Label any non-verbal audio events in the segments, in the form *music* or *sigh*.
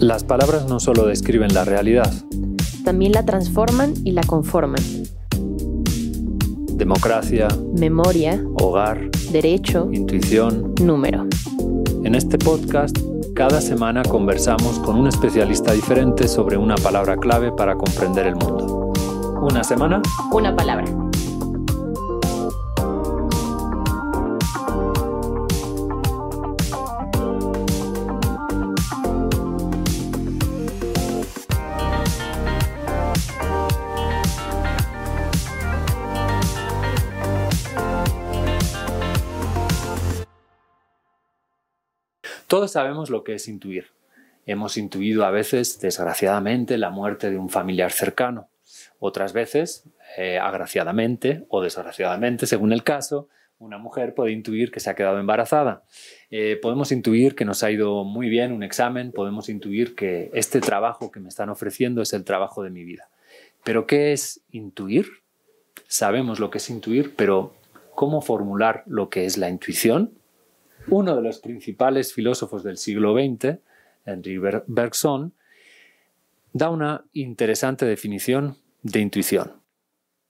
Las palabras no solo describen la realidad, también la transforman y la conforman. Democracia, Memoria, hogar, derecho, intuición. número. En este podcast, cada semana conversamos con un especialista diferente sobre una palabra clave para comprender el mundo. Una semana, Una palabra. Todos sabemos lo que es intuir. Hemos intuido a veces, desgraciadamente, la muerte de un familiar cercano. Otras veces, eh, agraciadamente o desgraciadamente, según el caso, una mujer puede intuir que se ha quedado embarazada. Eh, podemos intuir que nos ha ido muy bien un examen, podemos intuir que este trabajo que me están ofreciendo es el trabajo de mi vida. Pero ¿qué es intuir? Sabemos lo que es intuir, pero ¿cómo formular lo que es la intuición? Uno de los principales filósofos del siglo XX, Henry Bergson, da una interesante definición de intuición.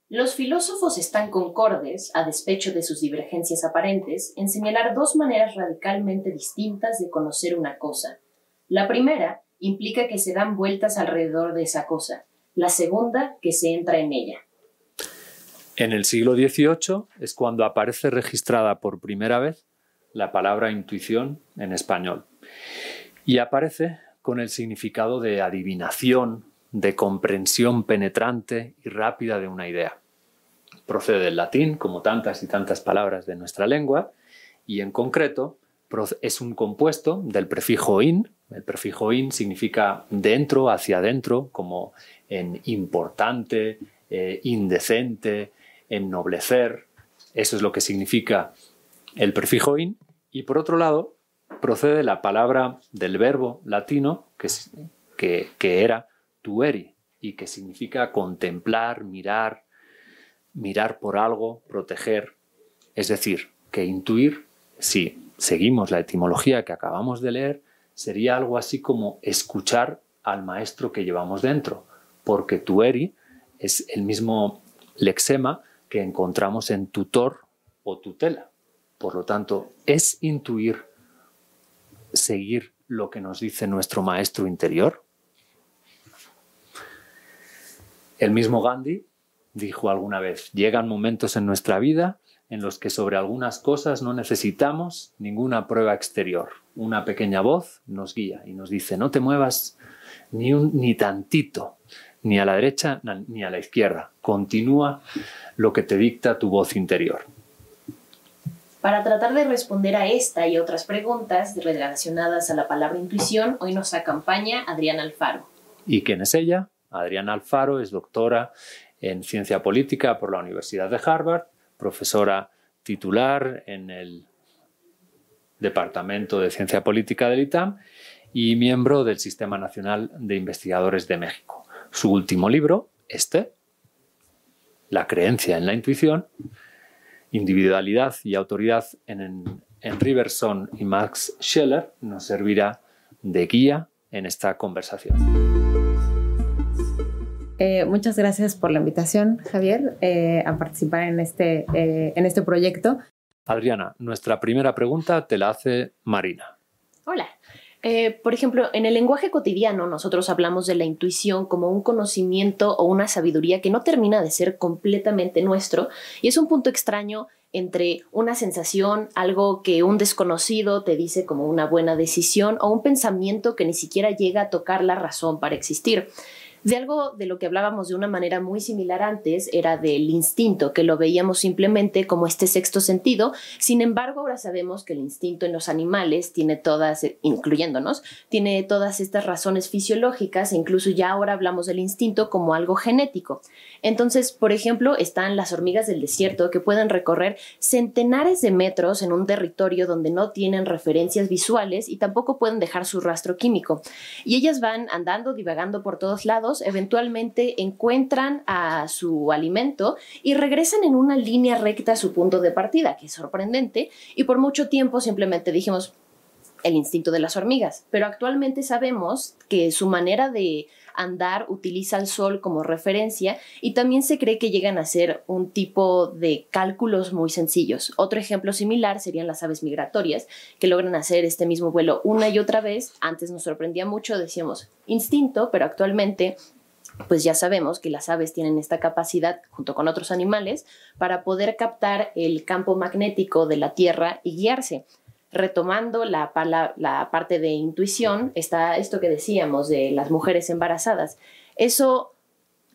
Los filósofos están concordes, a despecho de sus divergencias aparentes, en señalar dos maneras radicalmente distintas de conocer una cosa. La primera implica que se dan vueltas alrededor de esa cosa, la segunda que se entra en ella. En el siglo XVIII es cuando aparece registrada por primera vez la palabra intuición en español y aparece con el significado de adivinación, de comprensión penetrante y rápida de una idea. Procede del latín, como tantas y tantas palabras de nuestra lengua, y en concreto es un compuesto del prefijo in. El prefijo in significa dentro, hacia adentro, como en importante, eh, indecente, ennoblecer. Eso es lo que significa el prefijo in. Y por otro lado, procede la palabra del verbo latino que, que, que era tueri y que significa contemplar, mirar, mirar por algo, proteger. Es decir, que intuir, si seguimos la etimología que acabamos de leer, sería algo así como escuchar al maestro que llevamos dentro, porque tueri es el mismo lexema que encontramos en tutor o tutela. Por lo tanto, es intuir, seguir lo que nos dice nuestro maestro interior. El mismo Gandhi dijo alguna vez, llegan momentos en nuestra vida en los que sobre algunas cosas no necesitamos ninguna prueba exterior. Una pequeña voz nos guía y nos dice, no te muevas ni, un, ni tantito, ni a la derecha ni a la izquierda. Continúa lo que te dicta tu voz interior. Para tratar de responder a esta y otras preguntas relacionadas a la palabra intuición, hoy nos acompaña Adriana Alfaro. ¿Y quién es ella? Adriana Alfaro es doctora en ciencia política por la Universidad de Harvard, profesora titular en el Departamento de Ciencia Política del ITAM y miembro del Sistema Nacional de Investigadores de México. Su último libro, este, La creencia en la intuición, individualidad y autoridad en, en Riverson y Max Scheller, nos servirá de guía en esta conversación. Eh, muchas gracias por la invitación, Javier, eh, a participar en este, eh, en este proyecto. Adriana, nuestra primera pregunta te la hace Marina. Hola. Eh, por ejemplo, en el lenguaje cotidiano nosotros hablamos de la intuición como un conocimiento o una sabiduría que no termina de ser completamente nuestro y es un punto extraño entre una sensación, algo que un desconocido te dice como una buena decisión o un pensamiento que ni siquiera llega a tocar la razón para existir. De algo de lo que hablábamos de una manera muy similar antes era del instinto, que lo veíamos simplemente como este sexto sentido. Sin embargo, ahora sabemos que el instinto en los animales tiene todas, incluyéndonos, tiene todas estas razones fisiológicas e incluso ya ahora hablamos del instinto como algo genético. Entonces, por ejemplo, están las hormigas del desierto que pueden recorrer centenares de metros en un territorio donde no tienen referencias visuales y tampoco pueden dejar su rastro químico. Y ellas van andando, divagando por todos lados eventualmente encuentran a su alimento y regresan en una línea recta a su punto de partida, que es sorprendente, y por mucho tiempo simplemente dijimos, el instinto de las hormigas, pero actualmente sabemos que su manera de andar utiliza el sol como referencia y también se cree que llegan a ser un tipo de cálculos muy sencillos. Otro ejemplo similar serían las aves migratorias, que logran hacer este mismo vuelo una y otra vez. Antes nos sorprendía mucho, decíamos instinto, pero actualmente pues ya sabemos que las aves tienen esta capacidad, junto con otros animales, para poder captar el campo magnético de la Tierra y guiarse retomando la, la, parte de intuición, está esto que decíamos de las mujeres embarazadas. Eso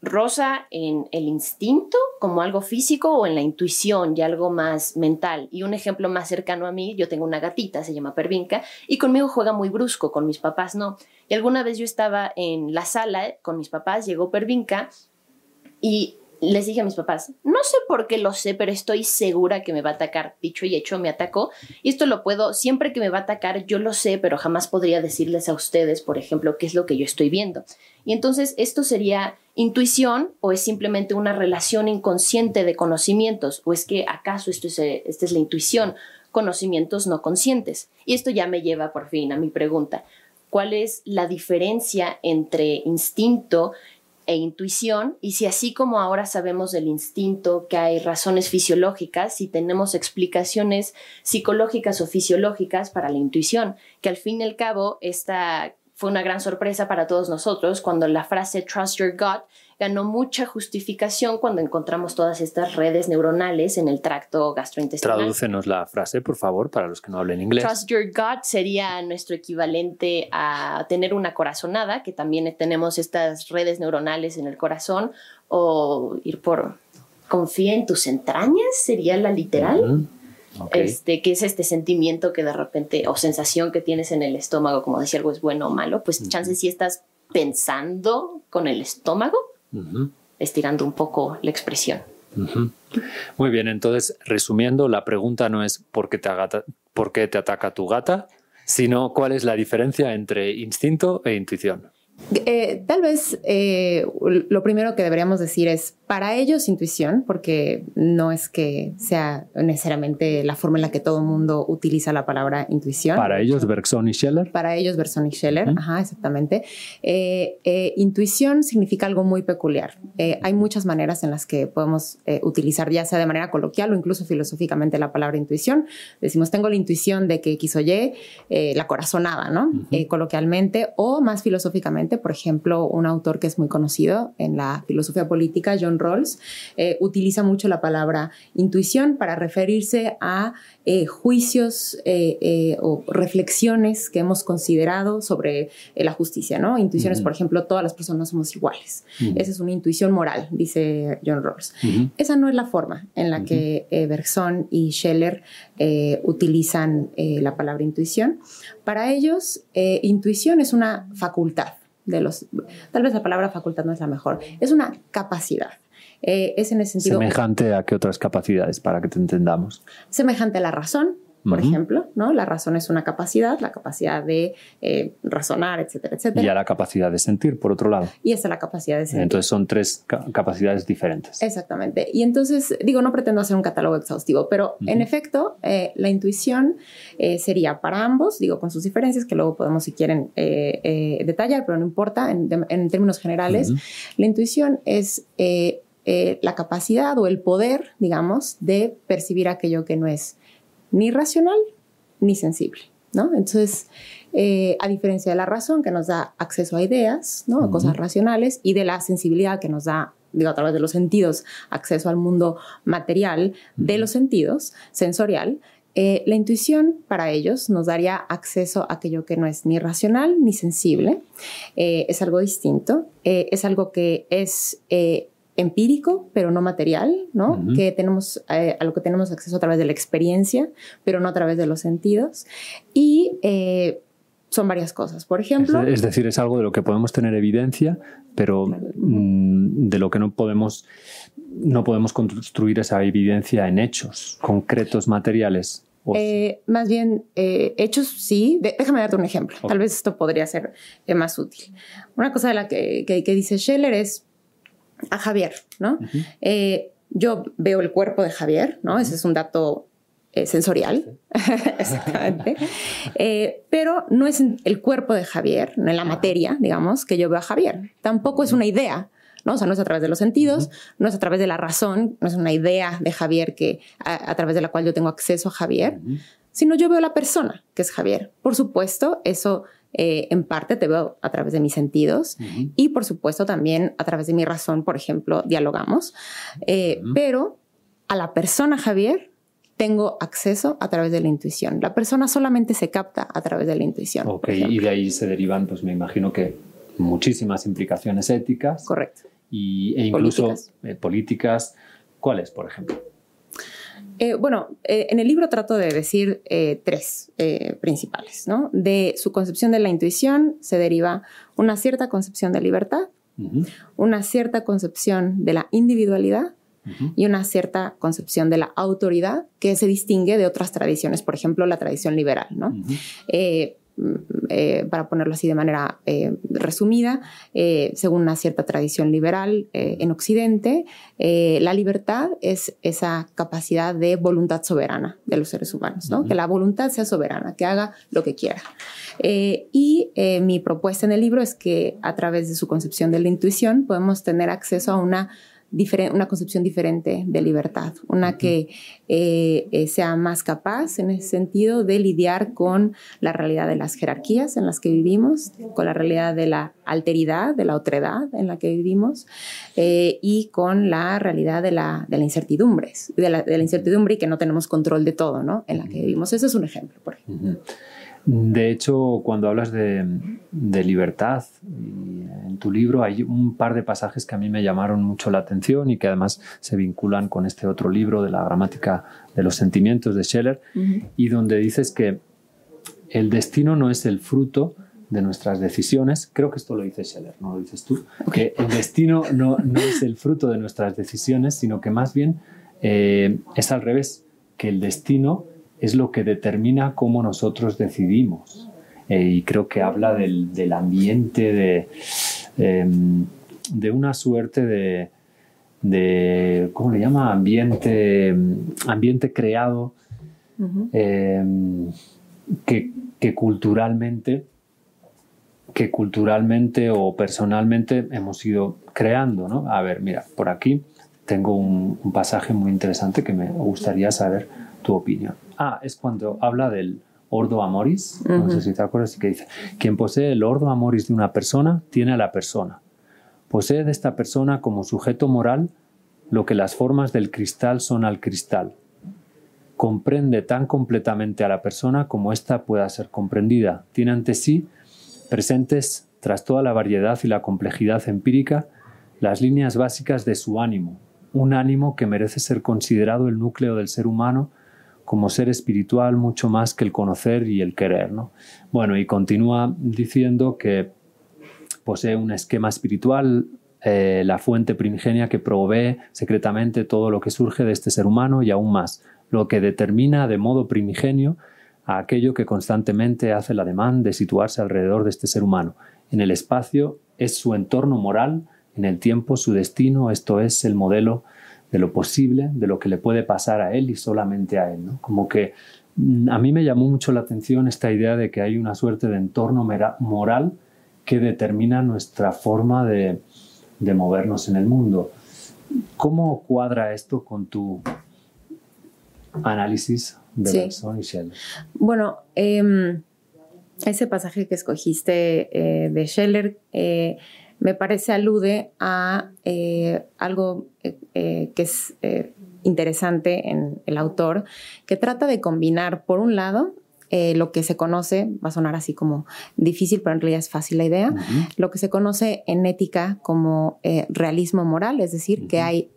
rosa en el instinto como algo físico o en la intuición y algo más mental. Y un ejemplo más cercano a mí, yo tengo una gatita, se llama Pervinca, y conmigo juega muy brusco, con mis papás no. Y alguna vez yo estaba en la sala con mis papás, llegó Pervinca y les dije a mis papás, no sé por qué lo sé, pero estoy segura que me va a atacar. Dicho y hecho, me atacó. Y esto lo puedo, siempre que me va a atacar, yo lo sé, pero jamás podría decirles a ustedes, por ejemplo, qué es lo que yo estoy viendo. Y entonces, ¿esto sería intuición o es simplemente una relación inconsciente de conocimientos? ¿O es que acaso esto es, esta es la intuición? Conocimientos no conscientes. Y esto ya me lleva por fin a mi pregunta. ¿Cuál es la diferencia entre instinto e intuición, y si así como ahora sabemos del instinto que hay razones fisiológicas, si tenemos explicaciones psicológicas o fisiológicas para la intuición, que al fin y al cabo esta fue una gran sorpresa para todos nosotros cuando la frase trust your gut ganó mucha justificación cuando encontramos todas estas redes neuronales en el tracto gastrointestinal. Tradúcenos la frase, por favor, para los que no hablen inglés. Trust your gut sería nuestro equivalente a tener una corazonada, que también tenemos estas redes neuronales en el corazón, o ir por confía en tus entrañas, sería la literal. Este, que es este sentimiento que de repente, o sensación que tienes en el estómago, como decir algo es bueno o malo, pues chances si estás pensando con el estómago, estirando un poco la expresión. Muy bien, entonces, resumiendo, la pregunta no es ¿por qué te, por qué te ataca tu gata, sino cuál es la diferencia entre instinto e intuición. Eh, tal vez eh, lo primero que deberíamos decir es para ellos intuición, porque no es que sea necesariamente la forma en la que todo el mundo utiliza la palabra intuición. Para ellos Bergson y Scheller. Para ellos Bergson y Scheller, ajá, exactamente. Eh, intuición significa algo muy peculiar. hay muchas maneras en las que podemos utilizar, ya sea de manera coloquial o incluso filosóficamente, la palabra intuición. Decimos, tengo la intuición de que X o Y, la corazonada, ¿no? coloquialmente, o más filosóficamente por ejemplo, un autor que es muy conocido en la filosofía política, John Rawls, eh, utiliza mucho la palabra intuición para referirse a eh, juicios eh, o reflexiones que hemos considerado sobre la justicia, ¿no? Intuiciones, por ejemplo, todas las personas somos iguales. Esa es una intuición moral, dice John Rawls. Esa no es la forma en la que Bergson y Scheller utilizan la palabra intuición. Para ellos, intuición es una facultad de los, tal vez la palabra facultad no es la mejor, es una capacidad. Eh, es en ese sentido... Semejante a qué otras capacidades, para que te entendamos. Semejante a la razón, por ejemplo, ¿no? La razón es una capacidad, la capacidad de eh, razonar, etcétera, etcétera. Y a la capacidad de sentir, por otro lado. Y esa es la capacidad de sentir. Entonces son tres capacidades diferentes. Exactamente. Y entonces, digo, no pretendo hacer un catálogo exhaustivo, pero en efecto, eh, la intuición eh, sería para ambos, digo, con sus diferencias, que luego podemos, si quieren, detallar, pero no importa, en, en términos generales, la intuición es... la capacidad o el poder, digamos, de percibir aquello que no es ni racional ni sensible. ¿no? Entonces, eh, a diferencia de la razón que nos da acceso a ideas, ¿no? a cosas racionales, y de la sensibilidad que nos da, digo, a través de los sentidos, acceso al mundo material de los sentidos, sensorial, eh, la intuición para ellos nos daría acceso a aquello que no es ni racional ni sensible, eh, es algo distinto, es algo que es empírico, pero no material, ¿no? Que tenemos, eh, a lo que tenemos acceso a través de la experiencia, pero no a través de los sentidos. Y eh, son varias cosas. Por ejemplo. Es, decir, es algo de lo que podemos tener evidencia, pero mm, de lo que no podemos, no podemos construir esa evidencia en hechos concretos, materiales. Eh, más bien, hechos sí. déjame darte un ejemplo. Tal vez esto podría ser más útil. Una cosa de la que, que, que dice Scheller es a Javier, ¿no? Eh, yo veo el cuerpo de Javier, ¿no? Ese es un dato eh, sensorial, *laughs* exactamente, eh, pero no es el cuerpo de Javier, no en la materia, digamos, que yo veo a Javier. Tampoco es una idea, ¿no? O sea, no es a través de los sentidos, no es a través de la razón, no es una idea de Javier que a, a través de la cual yo tengo acceso a Javier, sino yo veo la persona que es Javier. Por supuesto, eso eh, en parte te veo a través de mis sentidos y por supuesto también a través de mi razón, por ejemplo, dialogamos, Eh, pero a la persona Javier tengo acceso a través de la intuición. La persona solamente se capta a través de la intuición. Ok, y de ahí se derivan, pues me imagino que muchísimas implicaciones éticas Correcto. y, e incluso Políticas. eh, políticas. ¿Cuáles, por ejemplo? Eh, bueno, eh, en el libro trato de decir eh, tres principales, ¿no? De su concepción de la intuición se deriva una cierta concepción de libertad, una cierta concepción de la individualidad y una cierta concepción de la autoridad que se distingue de otras tradiciones, por ejemplo, la tradición liberal, ¿no? Eh, para ponerlo así de manera eh, resumida, eh, según una cierta tradición liberal en Occidente, la libertad es esa capacidad de voluntad soberana de los seres humanos, ¿no? Que la voluntad sea soberana, que haga lo que quiera. Y mi propuesta en el libro es que a través de su concepción de la intuición podemos tener acceso a una una concepción diferente de libertad, una que eh, eh, sea más capaz en ese sentido de lidiar con la realidad de las jerarquías en las que vivimos, con la realidad de la alteridad, de la otredad en la que vivimos eh, y con la realidad de la, de la incertidumbre, de la, de la incertidumbre y que no tenemos control de todo, ¿no? En la que vivimos. Ese es un ejemplo, por ejemplo. Ujú. De hecho, cuando hablas de, de libertad, y en tu libro hay un par de pasajes que a mí me llamaron mucho la atención y que además se vinculan con este otro libro de la gramática de los sentimientos de Scheller, y donde dices que el destino no es el fruto de nuestras decisiones. Creo que esto lo dice Scheller, no lo dices tú. Que el destino no, no es el fruto de nuestras decisiones, sino que más bien eh, es al revés, que el destino es lo que determina cómo nosotros decidimos. Eh, y creo que habla del, del ambiente, de, em, de una suerte de, de, ¿cómo le llama? Ambiente, ambiente creado eh, que, que culturalmente que culturalmente o personalmente hemos ido creando, ¿no? A ver, mira, por aquí tengo un, un pasaje muy interesante que me gustaría saber tu opinión. Ah, es cuando habla del ordo amoris, no sé si te acuerdas, y que dice, quien posee el ordo amoris de una persona, tiene a la persona. Posee de esta persona como sujeto moral lo que las formas del cristal son al cristal comprende tan completamente a la persona como ésta pueda ser comprendida. Tiene ante sí presentes, tras toda la variedad y la complejidad empírica, las líneas básicas de su ánimo, un ánimo que merece ser considerado el núcleo del ser humano como ser espiritual mucho más que el conocer y el querer. ¿no? Bueno, y continúa diciendo que posee un esquema espiritual, eh, la fuente primigenia que provee secretamente todo lo que surge de este ser humano y aún más, lo que determina de modo primigenio a aquello que constantemente hace el ademán de situarse alrededor de este ser humano. En el espacio es su entorno moral, en el tiempo su destino, esto es el modelo de lo posible, de lo que le puede pasar a él y solamente a él. ¿no? Como que mm, a mí me llamó mucho la atención esta idea de que hay una suerte de entorno moral que determina nuestra forma de, de movernos en el mundo. ¿Cómo cuadra esto con tu análisis de Sí. Y Scheller? Bueno, em, ese pasaje que escogiste eh, de Scheller eh, me parece alude a eh, algo eh, eh, que es interesante en el autor, que trata de combinar, por un lado, eh, lo que se conoce, va a sonar así como difícil, pero en realidad es fácil la idea, lo que se conoce en ética como eh, realismo moral, es decir, que hay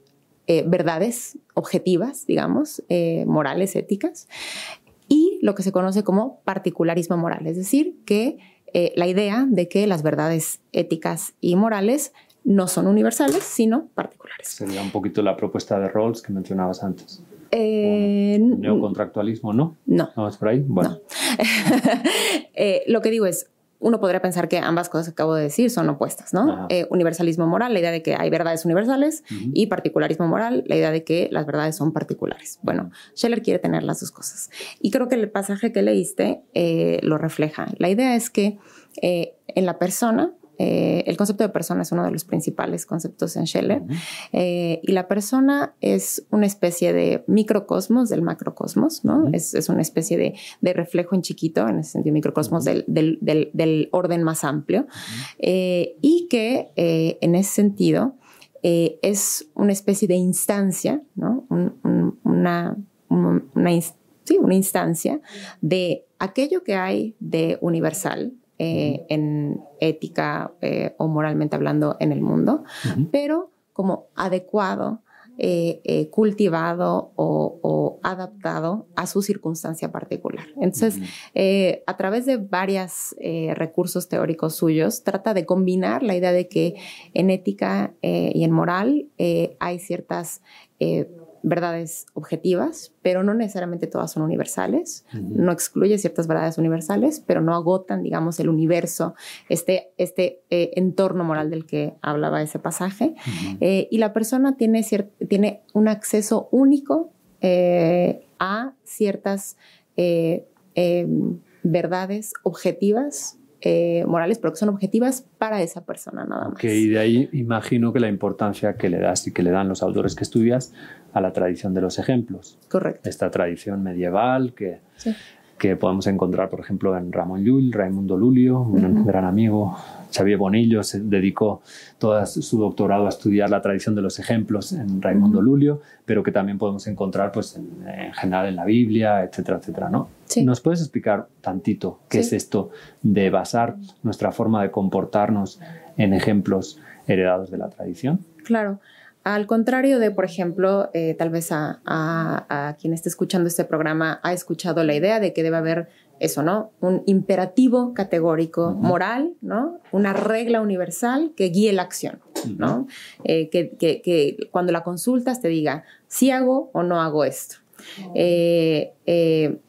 eh, verdades objetivas, digamos, morales, éticas, y lo que se conoce como particularismo moral, es decir, que eh, la idea de que las verdades éticas y morales no son universales, sino particulares. Sería un poquito la propuesta de Rawls que mencionabas antes. Eh, Neocontractualismo, ¿no? no. ¿No es por ahí? Bueno, *laughs* Eh, lo que digo es, uno podría pensar que ambas cosas que acabo de decir son opuestas, ¿no? Eh, universalismo moral, la idea de que hay verdades universales, y particularismo moral, la idea de que las verdades son particulares. Bueno, Scheller quiere tener las dos cosas. Y creo que el pasaje que leíste eh, lo refleja. La idea es que en la persona eh, el concepto de persona es uno de los principales conceptos en Scheller. Eh, y la persona es una especie de microcosmos del macrocosmos, ¿no? es, una especie de, reflejo en chiquito, en ese sentido, microcosmos del, orden más amplio. Eh, y que en ese sentido es una especie de instancia, ¿no? una, sí, una instancia de aquello que hay de universal eh, en ética eh, o moralmente hablando en el mundo, pero como adecuado, eh, cultivado o, adaptado a su circunstancia particular. Entonces, a través de varios recursos teóricos suyos, trata de combinar la idea de que en ética y en moral hay ciertas verdades objetivas, pero no necesariamente todas son universales. No excluye ciertas verdades universales, pero no agotan, digamos, el universo, este, este eh, entorno moral del que hablaba ese pasaje. Eh, y la persona tiene, tiene un acceso único eh, a ciertas em, verdades objetivas morales, pero que son objetivas para esa persona nada más. y de ahí imagino que la importancia que le das y que le dan los autores que estudias a la tradición de los ejemplos. Correcto. Esta tradición medieval que, que podemos encontrar, por ejemplo, en Ramón Llull, Raimundo Lulio, un gran amigo. Xavier Bonillo se dedicó todo su doctorado a estudiar la tradición de los ejemplos en Raimundo Lulio, pero que también podemos encontrar pues, en, general en la Biblia, etcétera, etcétera. ¿no? ¿Nos puedes explicar tantito qué es esto de basar nuestra forma de comportarnos en ejemplos heredados de la tradición? Claro. Al contrario de, por ejemplo, eh, tal vez a, quien esté escuchando este programa ha escuchado la idea de que debe haber eso, ¿no? Un imperativo categórico moral, ¿no? Una regla universal que guíe la acción, ¿no? Eh, que, cuando la consultas te diga si hago o no hago esto. Eh,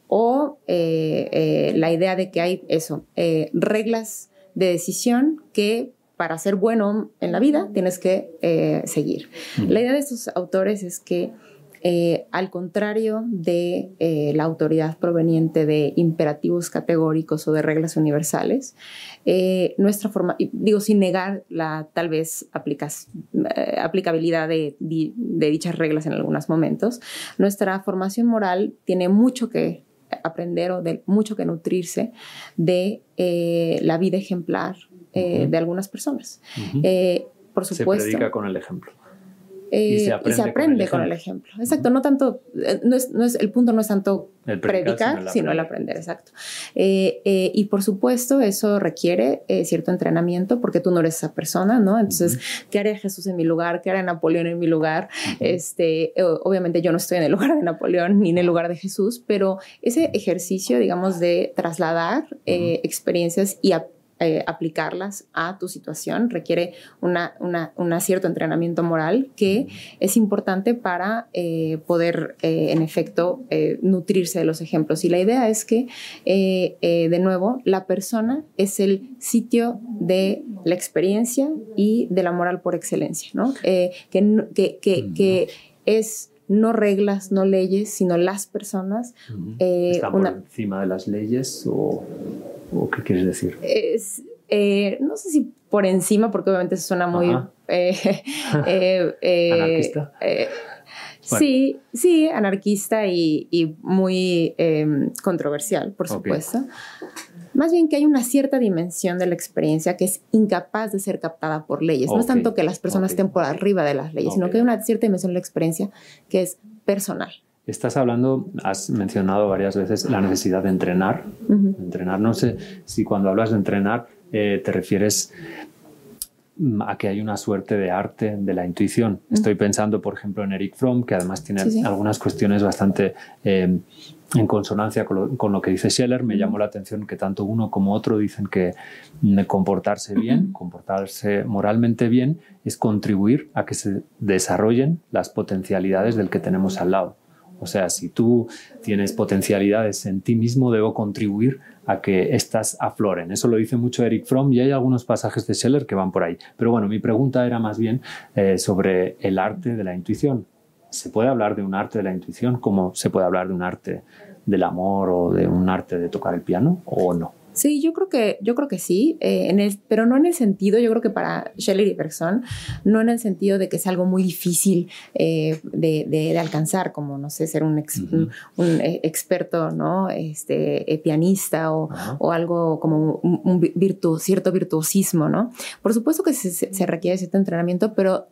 o la idea de que hay eso, reglas de decisión que para ser bueno en la vida tienes que eh, seguir. La idea de estos autores es que eh, al contrario de eh, la autoridad proveniente de imperativos categóricos o de reglas universales, nuestra forma, digo sin negar la tal vez aplicabilidad de, dichas reglas en algunos momentos, nuestra formación moral tiene mucho que aprender o de mucho que nutrirse de la vida ejemplar eh, de algunas personas. Eh, por supuesto. Se predica con el ejemplo. Eh, y se aprende, con, el ejemplo. Exacto, no tanto, no es, no es, el punto no es tanto predicar, sino, el aprender, exacto. y por supuesto, eso requiere cierto entrenamiento porque tú no eres esa persona, ¿no? Entonces, ¿qué haría Jesús en mi lugar? ¿Qué haría Napoleón en mi lugar? este, obviamente yo no estoy en el *laughs* lugar de Napoleón ni en el lugar de Jesús, pero ese ejercicio, digamos, de trasladar experiencias y aprender eh, aplicarlas a tu situación, requiere un cierto entrenamiento moral que es importante para eh, poder, eh, en efecto, nutrirse de los ejemplos. Y la idea es que, de nuevo, la persona es el sitio de la experiencia y de la moral por excelencia, ¿no? que, que, que es no reglas, no leyes, sino las personas. Eh, por encima de las leyes o, qué quieres decir? Eh, no sé si por encima, porque obviamente suena muy... *laughs* Eh, ¿Anarquista? Sí, sí, anarquista y, muy em, controversial, por supuesto. Más bien que hay una cierta dimensión de la experiencia que es incapaz de ser captada por leyes. No es tanto que las personas estén por arriba de las leyes, sino que hay una cierta dimensión de la experiencia que es personal. Estás hablando, has mencionado varias veces la necesidad de entrenar. Entrenar, no sé si cuando hablas de entrenar eh, te refieres a que hay una suerte de arte de la intuición. Estoy pensando, por ejemplo, en Eric Fromm, que además tiene algunas cuestiones bastante eh, en consonancia con lo, que dice Scheller, me llamó la atención que tanto uno como otro dicen que comportarse bien, comportarse moralmente bien, es contribuir a que se desarrollen las potencialidades del que tenemos al lado. O sea, si tú tienes potencialidades en ti mismo, debo contribuir a que éstas afloren. Eso lo dice mucho Eric Fromm y hay algunos pasajes de Scheller que van por ahí. Pero bueno, mi pregunta era más bien eh, sobre el arte de la intuición. ¿Se puede hablar de un arte de la intuición como se puede hablar de un arte del amor o de un arte de tocar el piano o no? Sí, yo creo que, yo creo que sí, eh, en el, pero no en el sentido, yo creo que para Shelley y Bergson, no en el sentido de que es algo muy difícil eh, de, de, alcanzar, como, no sé, ser un, un, eh, experto, ¿no? Este, pianista o, o, algo como un, virtu cierto virtuosismo, ¿no? Por supuesto que se, se requiere cierto entrenamiento, pero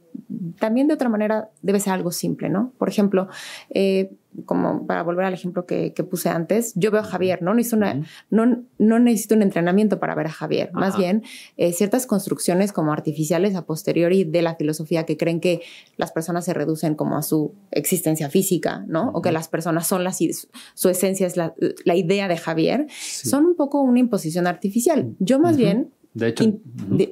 también de otra manera debe ser algo simple, ¿no? Por ejemplo, eh, como para volver al ejemplo que, puse antes, yo veo a Javier, ¿no? Necesito, no, no necesito un entrenamiento para ver a Javier, más bien eh, ciertas construcciones como artificiales a posteriori de la filosofía que creen que las personas se reducen como a su existencia física, ¿no? O que las personas son las, su esencia es la, idea de Javier, son un poco una imposición artificial. Yo más bien de hecho,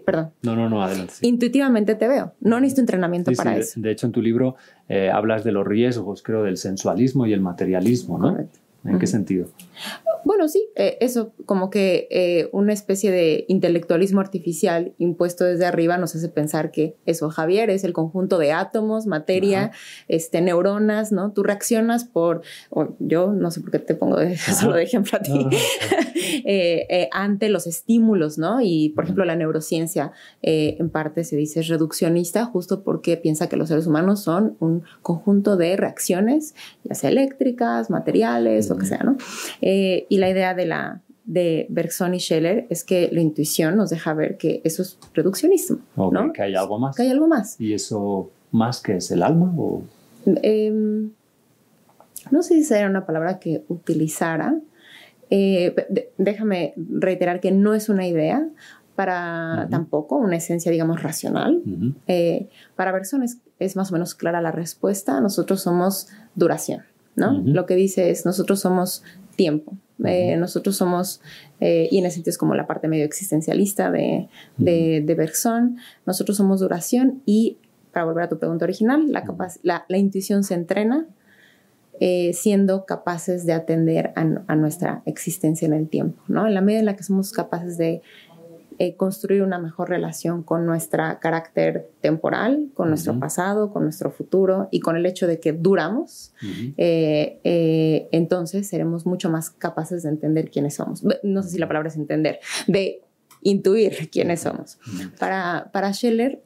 perdón. No, no, no, adelante. Intuitivamente te veo. No necesito entrenamiento para eso. De, hecho, en tu libro eh, hablas de los riesgos, creo, del sensualismo y el materialismo, ¿no? ¿En qué sentido? Bueno, sí, eh, eso, como que eh, una especie de intelectualismo artificial impuesto desde arriba nos hace pensar que eso, Javier, es el conjunto de átomos, materia, este, neuronas, ¿no? Tú reaccionas por, yo no sé por qué te pongo *laughs* eso de ejemplo a ti, *laughs* eh, ante los estímulos, ¿no? Y, por ejemplo, la neurociencia en parte se dice reduccionista justo porque piensa que los seres humanos son un conjunto de reacciones, ya sea eléctricas, materiales, lo que sea, ¿no? Y la idea de la de Bergson y Scheller es que la intuición nos deja ver que eso es reduccionismo, ¿no? Que hay algo más. Que hay algo más. ¿Y eso más que es el alma? O? Em, no sé si sería una palabra que utilizara. Eh, déjame reiterar que no es una idea para tampoco una esencia, digamos, racional. Eh, para Bergson es, es, más o menos clara la respuesta. Nosotros somos duración, ¿no? Lo que dice es, nosotros somos tiempo. Eh, nosotros somos, eh, y en ese sentido es como la parte medio existencialista de, de, Bergson, nosotros somos duración y, para volver a tu pregunta original, la, la, la intuición se entrena eh, siendo capaces de atender a, a, nuestra existencia en el tiempo, ¿no? En la medida en la que somos capaces de eh, construir una mejor relación con nuestro carácter temporal, con nuestro pasado, con nuestro futuro y con el hecho de que duramos, eh, eh, entonces seremos mucho más capaces de entender quiénes somos. No sé si la palabra es entender, de intuir quiénes somos. Para, para Scheller,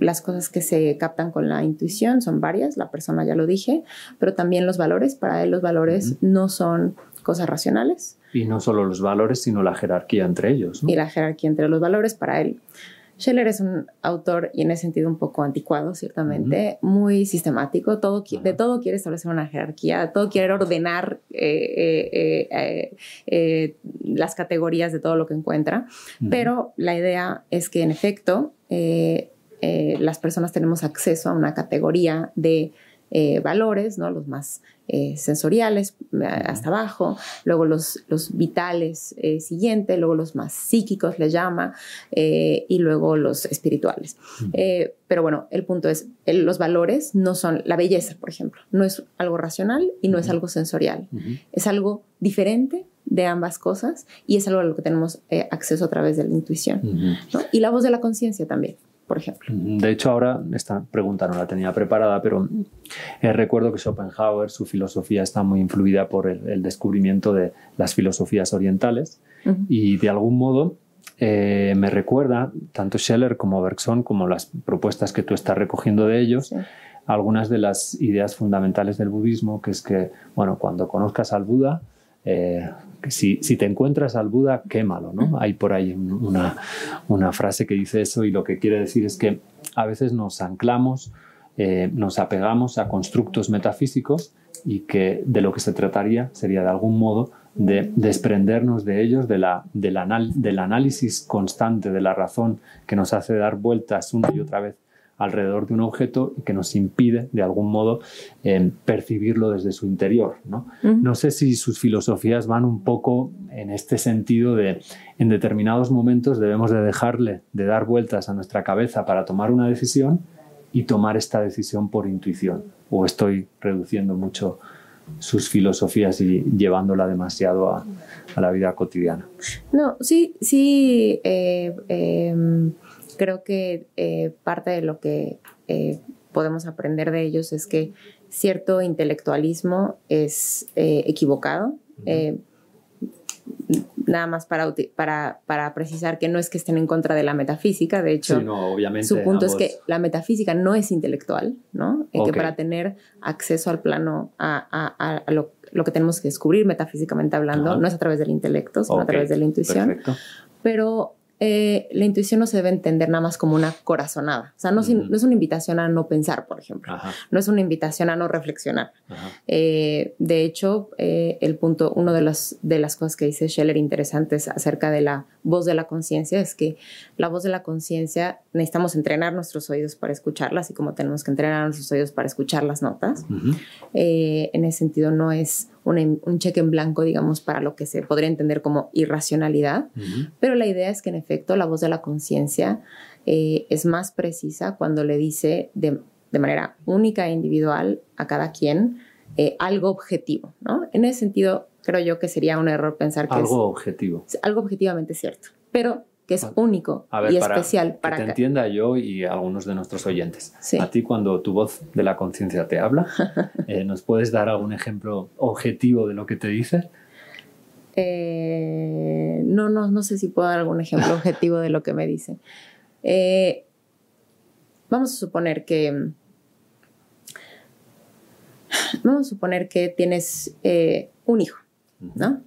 las cosas que se captan con la intuición son varias, la persona ya lo dije, pero también los valores. Para él los valores no son cosas racionales, y no solo los valores, sino la jerarquía entre ellos. Y la jerarquía entre los valores. Para él. Scheller es un autor, y en ese sentido un poco anticuado, ciertamente, muy sistemático, todo, de todo quiere establecer una jerarquía, todo quiere ordenar eh, eh, eh, las categorías de todo lo que encuentra, pero la idea es que en efecto las personas tenemos acceso a una categoría de eh, valores, ¿no? los más eh, sensoriales eh, hasta abajo, luego los, los vitales siguiente, luego los más psíquicos le llama y luego los espirituales. pero bueno, el punto es, los valores no son la belleza, por ejemplo, no es algo racional y no es algo sensorial, es algo diferente de ambas cosas y es algo a lo que tenemos acceso a través de la intuición. Y la voz de la conciencia también por ejemplo. De hecho, ahora esta pregunta no la tenía preparada, pero eh, recuerdo que Schopenhauer, su filosofía está muy influida por el, descubrimiento de las filosofías orientales y de algún modo eh, me recuerda, tanto Scheller como Bergson, como las propuestas que tú estás recogiendo de ellos, algunas de las ideas fundamentales del budismo, que es que, bueno, cuando conozcas al Buda, eh, si, te encuentras al Buda, quémalo, ¿no? Hay por ahí una, frase que dice eso y lo que quiere decir es que a veces nos anclamos, eh, nos apegamos a constructos metafísicos y que de lo que se trataría sería de algún modo de desprendernos de ellos, del, del análisis constante de la razón que nos hace dar vueltas una y otra vez alrededor de un objeto y que nos impide, de algún modo, eh, percibirlo desde su interior. ¿no? no sé si sus filosofías van un poco en este sentido de, en determinados momentos debemos de dejarle de dar vueltas a nuestra cabeza para tomar una decisión y tomar esta decisión por intuición. O estoy reduciendo mucho sus filosofías y llevándola demasiado a, a la vida cotidiana. No, sí, sí, eh, eh, creo que eh, parte de lo que eh, podemos aprender de ellos es que cierto intelectualismo es eh, equivocado. Nada más para, uti- para, para precisar que no es que estén en contra de la metafísica, de hecho, Sí, no, obviamente. su punto es que la metafísica no es intelectual, ¿no? Que para tener acceso al plano, a, a- a- a lo, lo que tenemos que descubrir metafísicamente hablando, no es a través del intelecto, sino a través de la intuición Perfecto. pero eh, la intuición no se debe entender nada más como una corazonada. O sea, no, es una invitación a no pensar, por ejemplo. Ajá, No es una invitación a no reflexionar. Eh, de hecho, eh, el punto, uno de las, de las cosas que dice Scheller interesantes acerca de la voz de la conciencia es que la voz de la conciencia necesitamos entrenar nuestros oídos para escucharla, así como tenemos que entrenar nuestros oídos para escuchar las notas. Eh, en ese sentido, no es una- un cheque en blanco, digamos, para lo que se podría entender como irracionalidad, pero la idea es que en efecto la voz de la conciencia eh, es más precisa cuando le dice de, de manera única e individual a cada quien eh, algo objetivo, ¿no? En ese sentido, creo yo que sería un error pensar que Algo objetivo. es algo objetivamente cierto, pero que es único A ver, y para especial que para te ca- entienda yo y algunos de nuestros oyentes. Sí. A ti cuando tu voz de la conciencia te habla, *laughs* eh, ¿nos puedes dar algún ejemplo objetivo de lo que te dice? Eh, no, no, no sé si puedo dar algún ejemplo *laughs* objetivo de lo que me dice. Eh, vamos a suponer que. Vamos a suponer que tienes un hijo, ¿no?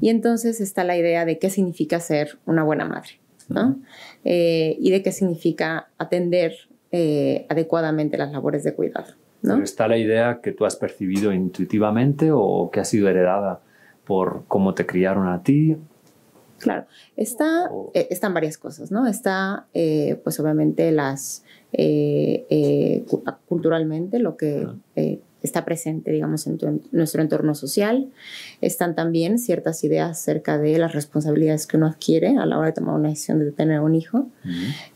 Y entonces está la idea de qué significa ser una buena madre, ¿no? Eh, y de qué significa atender eh, adecuadamente las labores de cuidado, ¿no? Pero ¿Está la idea que tú has percibido intuitivamente o que ha sido heredada por cómo te criaron a ti? Claro, está, O- eh, están varias cosas, ¿no? Está, pues obviamente, las cu- culturalmente, lo que está presente, digamos, en, tu en- nuestro entorno social. Están también ciertas ideas acerca de las responsabilidades que uno adquiere a la hora de tomar una decisión de tener un hijo.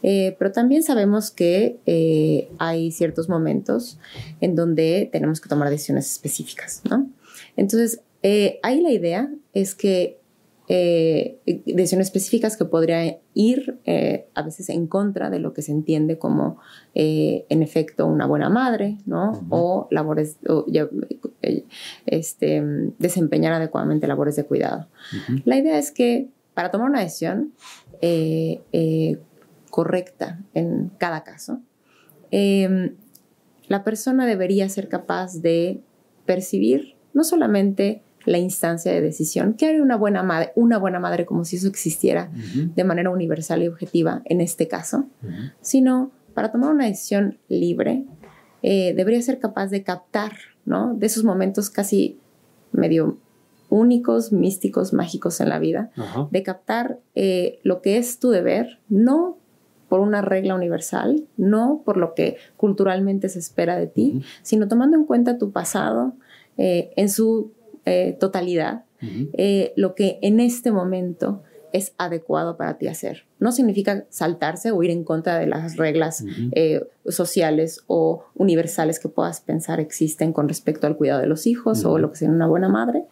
Eh, pero también sabemos que eh, hay ciertos momentos en donde tenemos que tomar decisiones específicas, ¿no? Entonces, eh, ahí la idea es que eh, decisiones específicas que podrían ir eh, a veces en contra de lo que se entiende como, eh, en efecto, una buena madre, ¿no? O labores, o, este, desempeñar adecuadamente labores de cuidado. La idea es que para tomar una decisión correcta en cada caso, eh, la persona debería ser capaz de percibir no solamente la instancia de decisión, que haría una buena madre, una buena madre como si eso existiera de manera universal y objetiva en este caso, sino para tomar una decisión libre, eh, debería ser capaz de captar, ¿no? De esos momentos casi medio únicos, místicos, mágicos en la vida, de captar eh, lo que es tu deber, no por una regla universal, no por lo que culturalmente se espera de ti, sino tomando en cuenta tu pasado eh, en su eh, totalidad, eh, lo que en este momento es adecuado para ti hacer. No significa saltarse o ir en contra de las reglas eh, sociales o universales que puedas pensar existen con respecto al cuidado de los hijos o lo que sea una buena madre.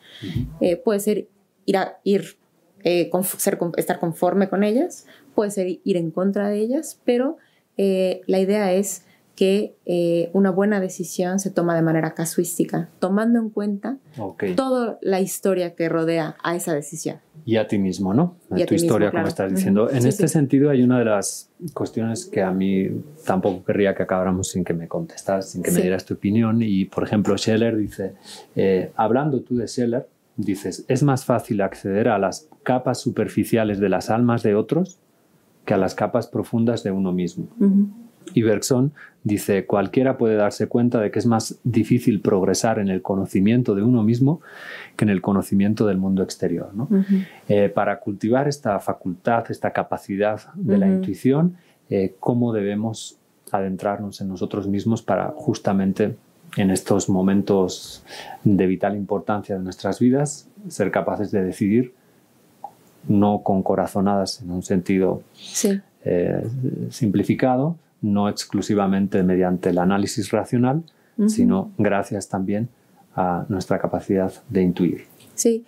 Puede ser ir, a, ir eh, conf- ser, con- estar conforme con ellas, puede ser ir en contra de ellas, pero eh, la idea es que eh, una buena decisión se toma de manera casuística, tomando en cuenta Ok. toda la historia que rodea a esa decisión. Y a ti mismo, ¿no? A Y a tu mismo, historia, claro. como estás diciendo. En Sí, este sí. sentido, hay una de las cuestiones que a mí tampoco querría que acabáramos sin que me contestaras, sin que me dieras tu opinión. Y, por ejemplo, Scheller dice, eh, hablando tú de Scheller, dices, es más fácil acceder a las capas superficiales de las almas de otros que a las capas profundas de uno mismo. Ujú. Y Bergson dice, cualquiera puede darse cuenta de que es más difícil progresar en el conocimiento de uno mismo que en el conocimiento del mundo exterior. Eh, para cultivar esta facultad, esta capacidad de la intuición, eh, cómo debemos adentrarnos en nosotros mismos para justamente en estos momentos de vital importancia de nuestras vidas ser capaces de decidir no con corazonadas en un sentido Sí, eh, simplificado, no exclusivamente mediante el análisis racional, sino gracias también a nuestra capacidad de intuir. Sí,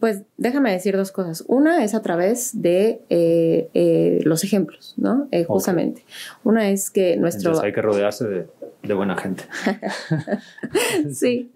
pues déjame decir dos cosas. Una es a través de eh, eh, los ejemplos, ¿no? Eh, justamente. Una es que nuestro... Entonces hay que rodearse de, de buena gente. *laughs* sí.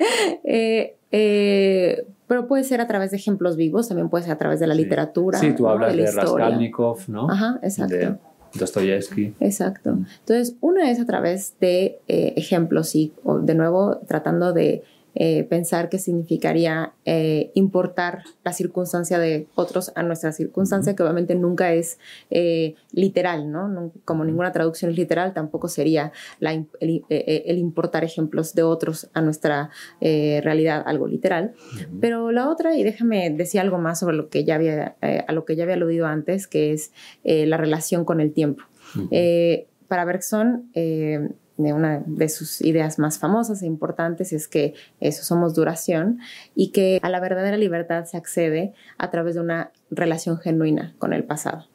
pero puede ser a través de ejemplos vivos, también puede ser a través de la literatura. Sí, tú ¿no? hablas de, de, Raskolnikov, ¿no? Ajá, exacto. De Dostoyevsky. Exacto. Entonces, una es a través de ejemplos y, de nuevo, tratando de eh, pensar qué significaría eh, importar la circunstancia de otros a nuestra circunstancia, que obviamente nunca es eh, literal, ¿no? Como ninguna traducción es literal, tampoco sería el, importar ejemplos de otros a nuestra realidad algo literal. Pero la otra, y déjame decir algo más sobre lo que ya había, a lo que ya había aludido antes, que es la relación con el tiempo. para Bergson, de una de sus ideas más famosas e importantes es que eso somos duración y que a la verdadera libertad se accede a través de una relación genuina con el pasado.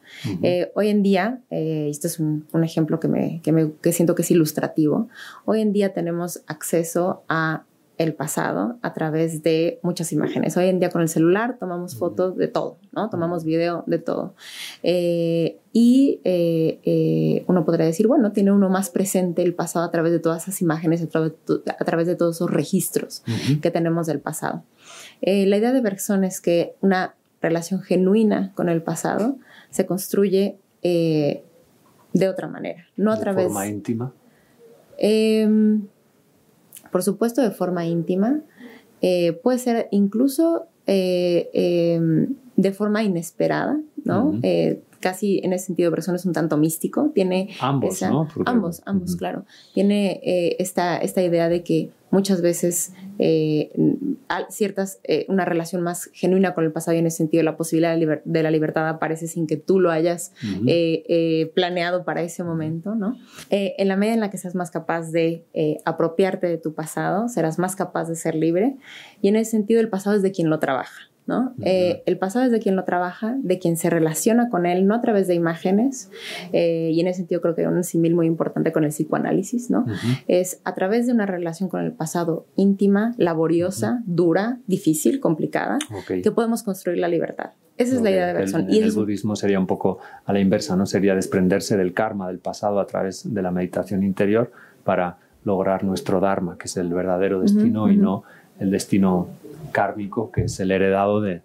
Eh, hoy en día, eh, esto es un, ejemplo que, me, que, me, que siento que es ilustrativo, hoy en día tenemos acceso a el pasado a través de muchas imágenes. Hoy en día con el celular tomamos fotos de todo, ¿no? Tomamos video de todo. Eh, y eh, eh, uno podría decir, bueno, tiene uno más presente el pasado a través de todas esas imágenes, a través, a través de todos esos registros que tenemos del pasado. la idea de Bergson es que una relación genuina con el pasado se construye de otra manera, no a través... ¿De forma íntima? Em, por supuesto de forma íntima, eh, puede ser incluso eh, em, de forma inesperada, ¿no? Eh, casi en ese sentido persona es un tanto místico, tiene ambos, ¿no? ambos, ambos, claro. Tiene esta, esta idea de que muchas veces eh, ciertas, eh, una relación más genuina con el pasado y en ese sentido la posibilidad de, la libertad aparece sin que tú lo hayas eh, planeado para ese momento, ¿no? en la medida en la que seas más capaz de apropiarte de tu pasado, serás más capaz de ser libre y en ese sentido el pasado es de quien lo trabaja. Eh, el pasado es de quien lo trabaja, de quien se relaciona con él, no a través de imágenes, eh, y en ese sentido creo que hay un símil muy importante con el psicoanálisis, ¿no? Es a través de una relación con el pasado íntima, laboriosa, dura, difícil, complicada, que podemos construir la libertad. Esa es la idea de Bergson. y el budismo sería un poco a la inversa, ¿no? Sería desprenderse del karma, del pasado, a través de la meditación interior para lograr nuestro dharma, que es el verdadero destino y no el destino kármico, que es el heredado de,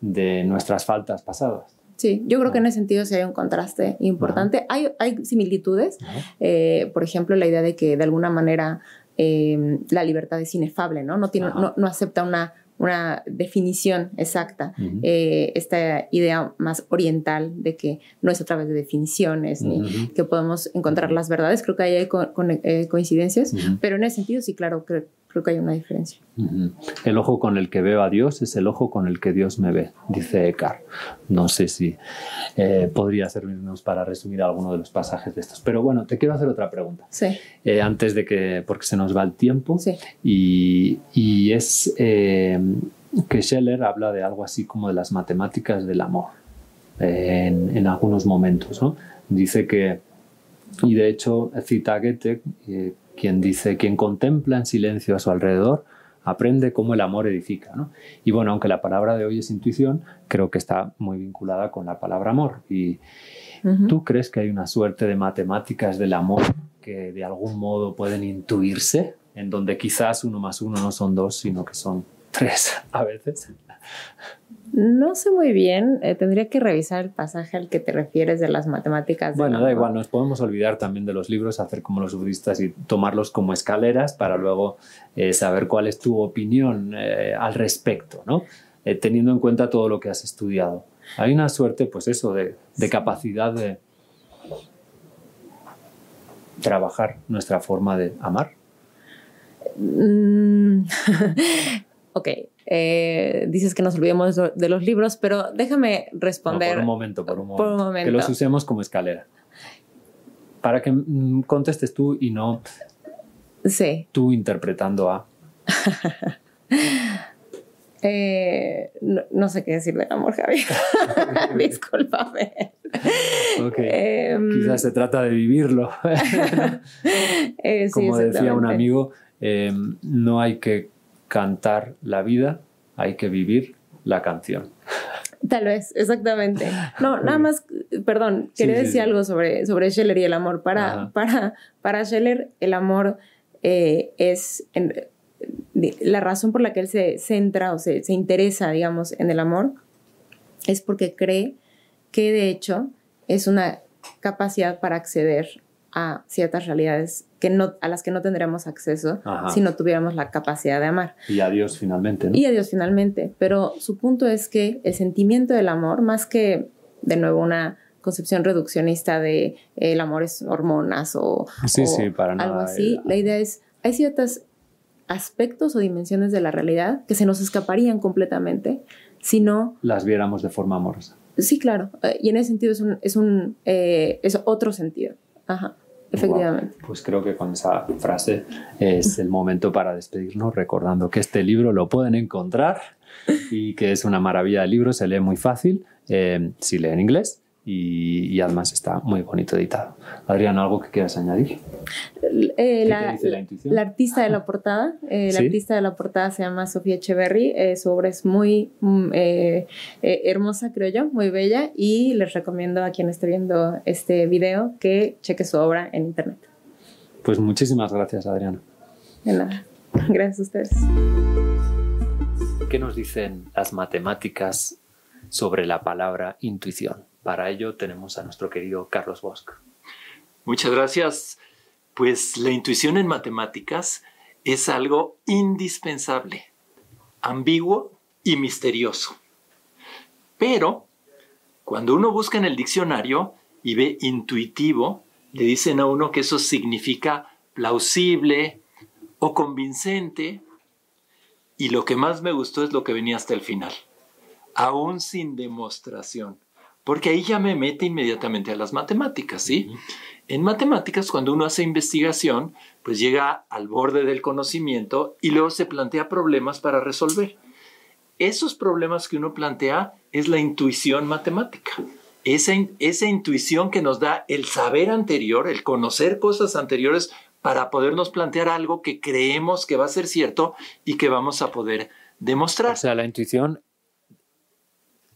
de nuestras faltas pasadas. Sí, yo creo que en ese sentido sí hay un contraste importante. Hay, hay, similitudes, eh, por ejemplo, la idea de que de alguna manera em, la libertad es inefable, ¿no? No, tiene, no, no, acepta una, una definición exacta. Eh, esta idea más oriental de que no es a través de definiciones ni que podemos encontrar las verdades, creo que ahí hay eh, coincidencias, pero en ese sentido sí, claro, que creo que hay una diferencia. El ojo con el que veo a Dios es el ojo con el que Dios me ve, dice Eckhart. No sé si eh, podría servirnos para resumir alguno de los pasajes de estos. Pero bueno, te quiero hacer otra pregunta. Sí. Eh, antes de que, porque se nos va el tiempo. Sí. Y, es eh, que Scheller habla de algo así como de las matemáticas del amor en, en algunos momentos. ¿no? Dice que, y de hecho cita a Goethe, quien dice, quien contempla en silencio a su alrededor, aprende cómo el amor edifica. ¿no? Y bueno, aunque la palabra de hoy es intuición, creo que está muy vinculada con la palabra amor. ¿Y tú crees que hay una suerte de matemáticas del amor que de algún modo pueden intuirse, en donde quizás uno más uno no son dos, sino que son tres a veces? No sé muy bien, eh, tendría que revisar el pasaje al que te refieres de las matemáticas. Bueno, da igual, nos podemos olvidar también de los libros, hacer como los budistas y tomarlos como escaleras para luego eh, saber cuál es tu opinión eh, al respecto, ¿no? teniendo en cuenta todo lo que has estudiado. Hay una suerte, pues eso, de, de capacidad de trabajar nuestra forma de amar. Mm, *laughs* ok, eh, dices que nos olvidemos de los libros, pero déjame responder. por un momento, por un momento. Que los usemos como escalera. Para que mm, contestes tú y no sí. tú interpretando a. *laughs* Eh, no, sé qué decir del amor, Javier. *laughs* *laughs* Discúlpame. Ok. Em, Quizás se trata de vivirlo. eh, sí, Como decía un amigo, eh, no hay que cantar la vida, hay que vivir la canción. Tal vez, exactamente. No, *laughs* nada más, perdón, Sí, quería sí, decir sí. algo sobre, sobre Scheller y el amor. Para, Ajá. para, para Scheller, el amor eh, es en- la razón por la que él se centra o se, se interesa, digamos, en el amor, es porque cree que de hecho es una capacidad para acceder a ciertas realidades que no, a las que no tendríamos acceso Ajá. si no tuviéramos la capacidad de amar. Y adiós finalmente, ¿no? Y a Dios finalmente. Pero su punto es que el sentimiento del amor, más que de nuevo una concepción reduccionista de eh, el amor es hormonas o, Sí, o sí, para algo nada. así, la idea es, hay ciertos aspectos o dimensiones de la realidad que se nos escaparían completamente si no, Las viéramos de forma amorosa. sí, claro, eh, y en ese sentido es un, es un, eh, es otro sentido. Ajá, efectivamente. Wow. Pues creo que con esa frase es el momento para despedirnos, recordando que este libro lo pueden encontrar y que es una maravilla de libro, se lee muy fácil, eh, si lee en inglés y, y además está muy bonito editado. Adrián, ¿algo que quieras añadir? Eh, ¿Qué la, la intuición? la artista de la portada, eh, la ¿Sí? artista de la portada se llama Sofía Echeverry, eh, su obra es muy mm, eh, eh, hermosa, creo yo, muy bella, y les recomiendo a quien esté viendo este video que cheque su obra en internet. Pues muchísimas gracias, Adrián. De nada. Gracias a ustedes. ¿Qué nos dicen las matemáticas sobre la palabra intuición? Para ello tenemos a nuestro querido Carlos Bosch. Muchas gracias. Pues la intuición en matemáticas es algo indispensable, ambiguo y misterioso. Pero cuando uno busca en el diccionario y ve intuitivo, le dicen a uno que eso significa plausible o convincente. Y lo que más me gustó es lo que venía hasta el final, aún sin demostración, porque ahí ya me mete inmediatamente a las matemáticas, ¿sí? En matemáticas, cuando uno hace investigación, pues llega al borde del conocimiento y luego se plantea problemas para resolver. Esos problemas que uno plantea es la intuición matemática. Esa, in- esa intuición que nos da el saber anterior, el conocer cosas anteriores para podernos plantear algo que creemos que va a ser cierto y que vamos a poder demostrar. O sea, la intuición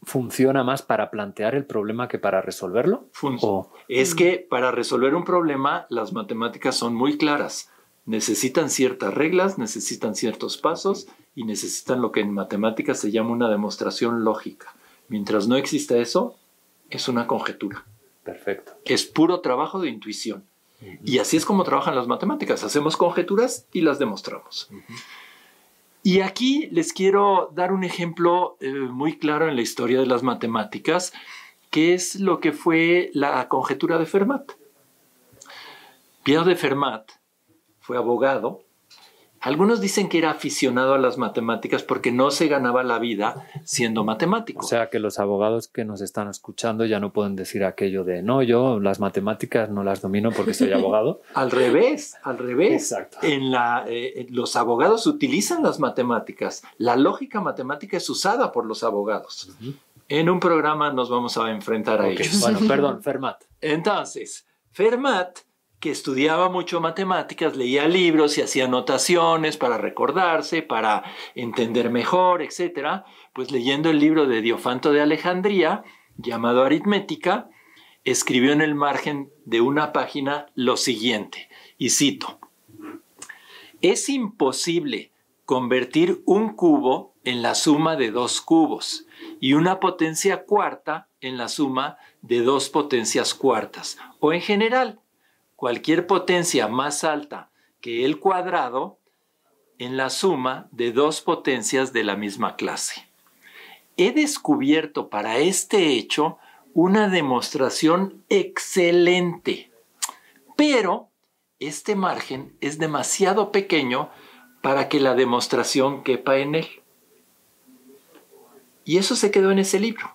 funciona más para plantear el problema que para resolverlo. O- Es que para resolver un problema las matemáticas son muy claras. Necesitan ciertas reglas, necesitan ciertos pasos y necesitan lo que en matemáticas se llama una demostración lógica. Mientras no exista eso, es una conjetura. Perfecto. Es puro trabajo de intuición. Y así es como trabajan las matemáticas. Hacemos conjeturas y las demostramos. Y aquí les quiero dar un ejemplo eh, muy claro en la historia de las matemáticas, que es lo que fue la conjetura de Fermat. Pierre de Fermat fue abogado. Algunos dicen que era aficionado a las matemáticas porque no se ganaba la vida siendo matemático. O sea que los abogados que nos están escuchando ya no pueden decir aquello de no, yo las matemáticas no las domino porque soy abogado. *laughs* Al revés, al revés. Exacto. En la, eh, los abogados utilizan las matemáticas. La lógica matemática es usada por los abogados. En un programa nos vamos a enfrentar a ellos. Bueno, *laughs* perdón, Fermat. Entonces, Fermat, que estudiaba mucho matemáticas, leía libros y hacía anotaciones para recordarse, para entender mejor, etc., pues leyendo el libro de Diofanto de Alejandría, llamado Aritmética, escribió en el margen de una página lo siguiente, y cito, es imposible convertir un cubo en la suma de dos cubos y una potencia cuarta en la suma de dos potencias cuartas, o en general, cualquier potencia más alta que el cuadrado en la suma de dos potencias de la misma clase. He descubierto para este hecho una demostración excelente, pero este margen es demasiado pequeño para que la demostración quepa en él. Y eso se quedó en ese libro.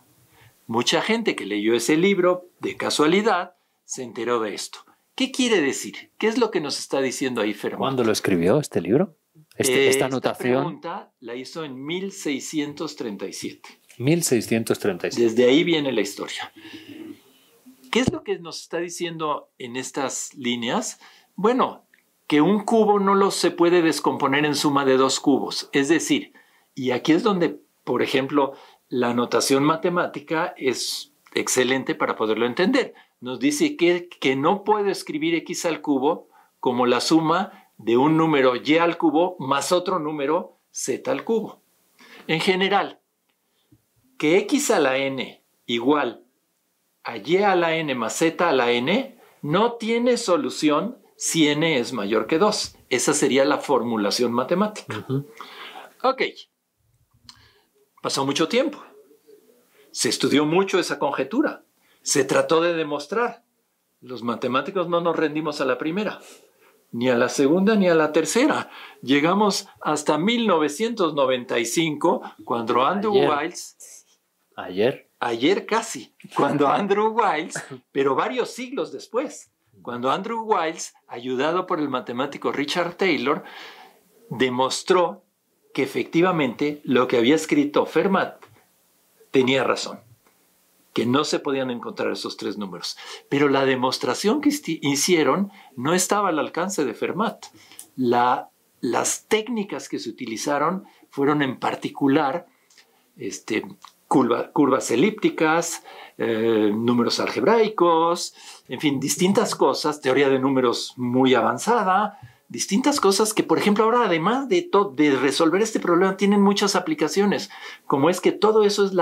Mucha gente que leyó ese libro de casualidad se enteró de esto. ¿Qué quiere decir? ¿Qué es lo que nos está diciendo ahí Fermat? ¿Cuándo lo escribió este libro? Este- Eh, esta anotación, pregunta la hizo en 1637. 1637. Desde ahí viene la historia. ¿Qué es lo que nos está diciendo en estas líneas? Bueno, que un cubo no lo se puede descomponer en suma de dos cubos. Es decir, y aquí es donde, por ejemplo, la notación matemática es excelente para poderlo entender. Nos dice que, que no puedo escribir x al cubo como la suma de un número y al cubo más otro número z al cubo. En general, que x a la n igual a y a la n más z a la n no tiene solución si n es mayor que 2. Esa sería la formulación matemática. Ok. Pasó mucho tiempo. Se estudió mucho esa conjetura. Se trató de demostrar. Los matemáticos no nos rendimos a la primera, ni a la segunda, ni a la tercera. Llegamos hasta 1995, cuando Andrew Wiles... Ayer. Ayer casi, cuando Andrew Wiles, pero varios siglos después, cuando Andrew Wiles, ayudado por el matemático Richard Taylor, demostró que efectivamente lo que había escrito Fermat tenía razón, que no se podían encontrar esos tres números. Pero la demostración que hicieron no estaba al alcance de Fermat. las técnicas que se utilizaron fueron en particular este, curvas elípticas, eh, números algebraicos, en fin, distintas cosas, teoría de números muy avanzada, distintas cosas que, por ejemplo, ahora además de, resolver este problema, tienen muchas aplicaciones, como es que todo eso es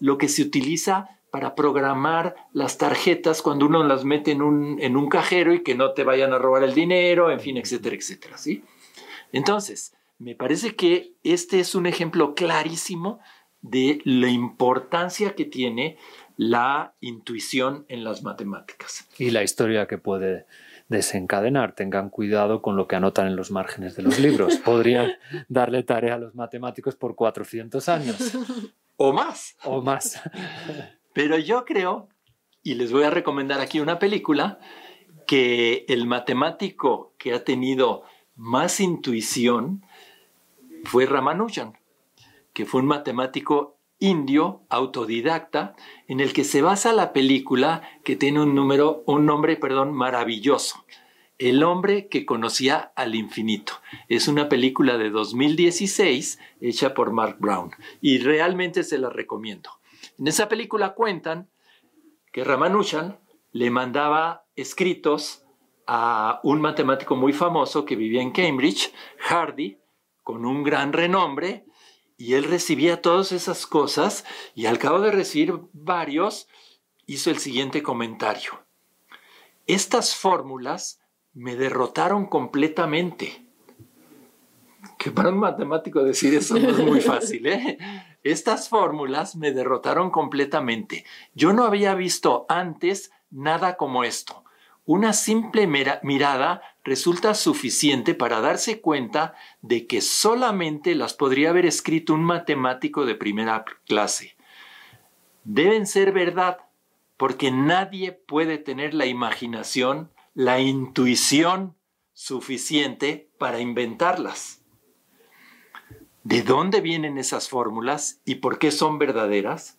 lo que se utiliza para programar las tarjetas cuando uno las mete en un, en un cajero y que no te vayan a robar el dinero, en fin, etcétera, etcétera, ¿sí? Entonces, me parece que este es un ejemplo clarísimo de la importancia que tiene la intuición en las matemáticas. Y la historia que puede desencadenar. Tengan cuidado con lo que anotan en los márgenes de los libros. *laughs* Podrían darle tarea a los matemáticos por 400 años. O más. O más. *laughs* Pero yo creo, y les voy a recomendar aquí una película, que el matemático que ha tenido más intuición fue Ramanujan que fue un matemático indio autodidacta en el que se basa la película que tiene un número un nombre, perdón, maravilloso. El hombre que conocía al infinito. Es una película de 2016 hecha por Mark Brown y realmente se la recomiendo. En esa película cuentan que Ramanujan le mandaba escritos a un matemático muy famoso que vivía en Cambridge, Hardy, con un gran renombre, y él recibía todas esas cosas y al cabo de recibir varios, hizo el siguiente comentario. Estas fórmulas me derrotaron completamente. Que para un matemático decir eso no es muy fácil, ¿eh? *laughs* Estas fórmulas me derrotaron completamente. Yo no había visto antes nada como esto. Una simple mirada resulta suficiente para darse cuenta de que solamente las podría haber escrito un matemático de primera clase. Deben ser verdad, porque nadie puede tener la imaginación, la intuición suficiente para inventarlas. ¿De dónde vienen esas fórmulas y por qué son verdaderas?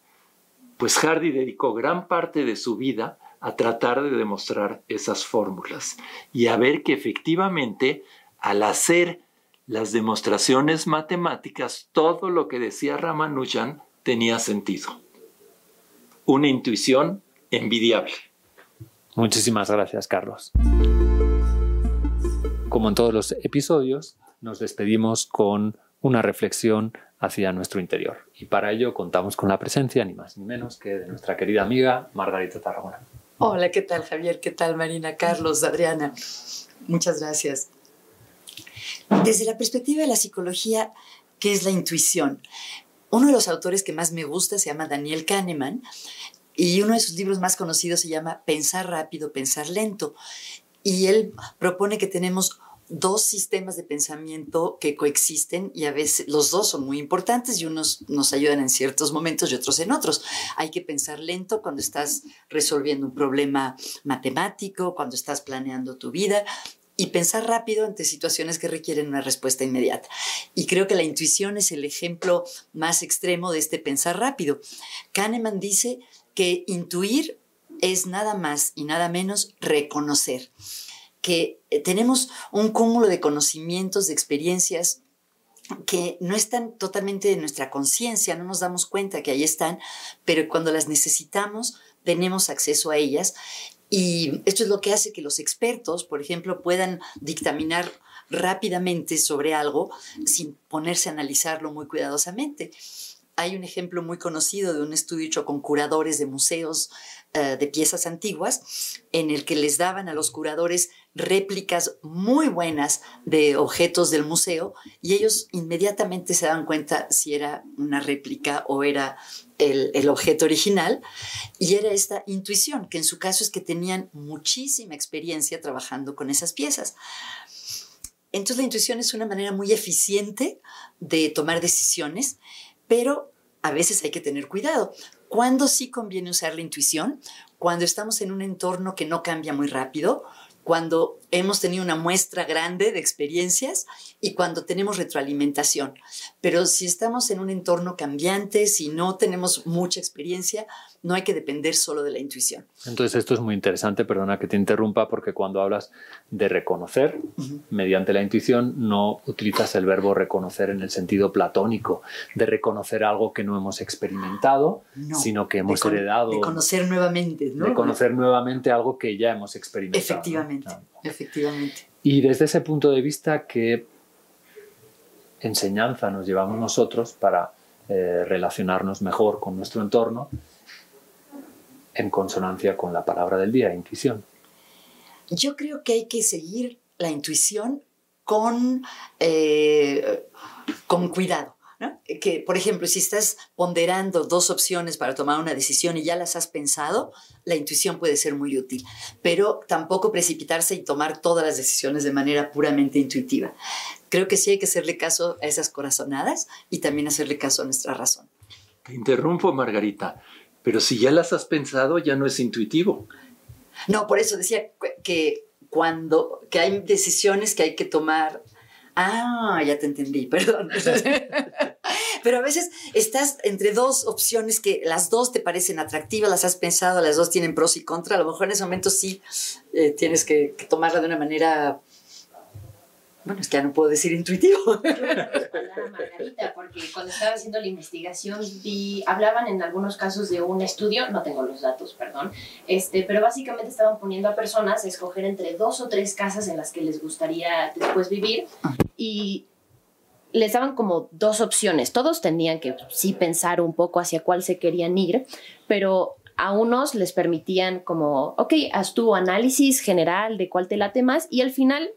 Pues Hardy dedicó gran parte de su vida a tratar de demostrar esas fórmulas y a ver que efectivamente al hacer las demostraciones matemáticas todo lo que decía Ramanujan tenía sentido. Una intuición envidiable. Muchísimas gracias, Carlos. Como en todos los episodios, nos despedimos con una reflexión hacia nuestro interior. Y para ello contamos con la presencia, ni más ni menos, que de nuestra querida amiga Margarita Tarragona. Hola, ¿qué tal Javier? ¿Qué tal Marina? Carlos, Adriana. Muchas gracias. Desde la perspectiva de la psicología, ¿qué es la intuición? Uno de los autores que más me gusta se llama Daniel Kahneman y uno de sus libros más conocidos se llama Pensar rápido, pensar lento. Y él propone que tenemos dos sistemas de pensamiento que coexisten y a veces los dos son muy importantes y unos nos ayudan en ciertos momentos y otros en otros. Hay que pensar lento cuando estás resolviendo un problema matemático, cuando estás planeando tu vida y pensar rápido ante situaciones que requieren una respuesta inmediata. Y creo que la intuición es el ejemplo más extremo de este pensar rápido. Kahneman dice que intuir es nada más y nada menos reconocer que eh, tenemos un cúmulo de conocimientos, de experiencias que no están totalmente en nuestra conciencia, no nos damos cuenta que ahí están, pero cuando las necesitamos tenemos acceso a ellas. Y esto es lo que hace que los expertos, por ejemplo, puedan dictaminar rápidamente sobre algo sin ponerse a analizarlo muy cuidadosamente. Hay un ejemplo muy conocido de un estudio hecho con curadores de museos eh, de piezas antiguas, en el que les daban a los curadores réplicas muy buenas de objetos del museo y ellos inmediatamente se dan cuenta si era una réplica o era el, el, objeto original. Y era esta intuición, que en su caso es que tenían muchísima experiencia trabajando con esas piezas. Entonces la intuición es una manera muy eficiente de tomar decisiones, pero a veces hay que tener cuidado. ¿Cuándo sí conviene usar la intuición? Cuando estamos en un entorno que no cambia muy rápido, cuando hemos tenido una muestra grande de experiencias y cuando tenemos retroalimentación. Pero si estamos en un entorno cambiante, si no tenemos mucha experiencia, no hay que depender solo de la intuición. Entonces esto es muy interesante, perdona que te interrumpa, porque cuando hablas de reconocer uh -huh. mediante la intuición, no utilizas el verbo reconocer en el sentido platónico, de reconocer algo que no hemos experimentado, no, sino que hemos de heredado. De conocer nuevamente, ¿no? De conocer nuevamente algo que ya hemos experimentado. Efectivamente, ¿no? Efectivamente. Y desde ese punto de vista, ¿qué enseñanza nos llevamos nosotros para eh, relacionarnos mejor con nuestro entorno en consonancia con la palabra del día, intuición? Yo creo que hay que seguir la intuición con, eh, con cuidado. ¿No? Que, por ejemplo, si estás ponderando dos opciones para tomar una decisión y ya las has pensado, la intuición puede ser muy útil, pero tampoco precipitarse y tomar todas las decisiones de manera puramente intuitiva. Creo que sí hay que hacerle caso a esas corazonadas y también hacerle caso a nuestra razón. Te interrumpo, Margarita, pero si ya las has pensado, ya no es intuitivo. No, por eso decía que cuando que hay decisiones que hay que tomar Ah, ya te entendí, *laughs* perdón. Pero a veces estás entre dos opciones que las dos te parecen atractivas, las has pensado, las dos tienen pros y contras. A lo mejor en ese momento sí eh, tienes que, que, tomarla de una manera. Bueno, es que ya no puedo decir intuitivo. Margarita, porque cuando estaba haciendo la investigación vi, hablaban en algunos casos de un estudio, no tengo los datos, perdón, este, pero básicamente estaban poniendo a personas a escoger entre dos o tres casas en las que les gustaría después vivir y les daban como dos opciones. Todos tenían que sí pensar un poco hacia cuál se querían ir, pero a unos les permitían como, ok, haz tu análisis general de cuál te late más y al final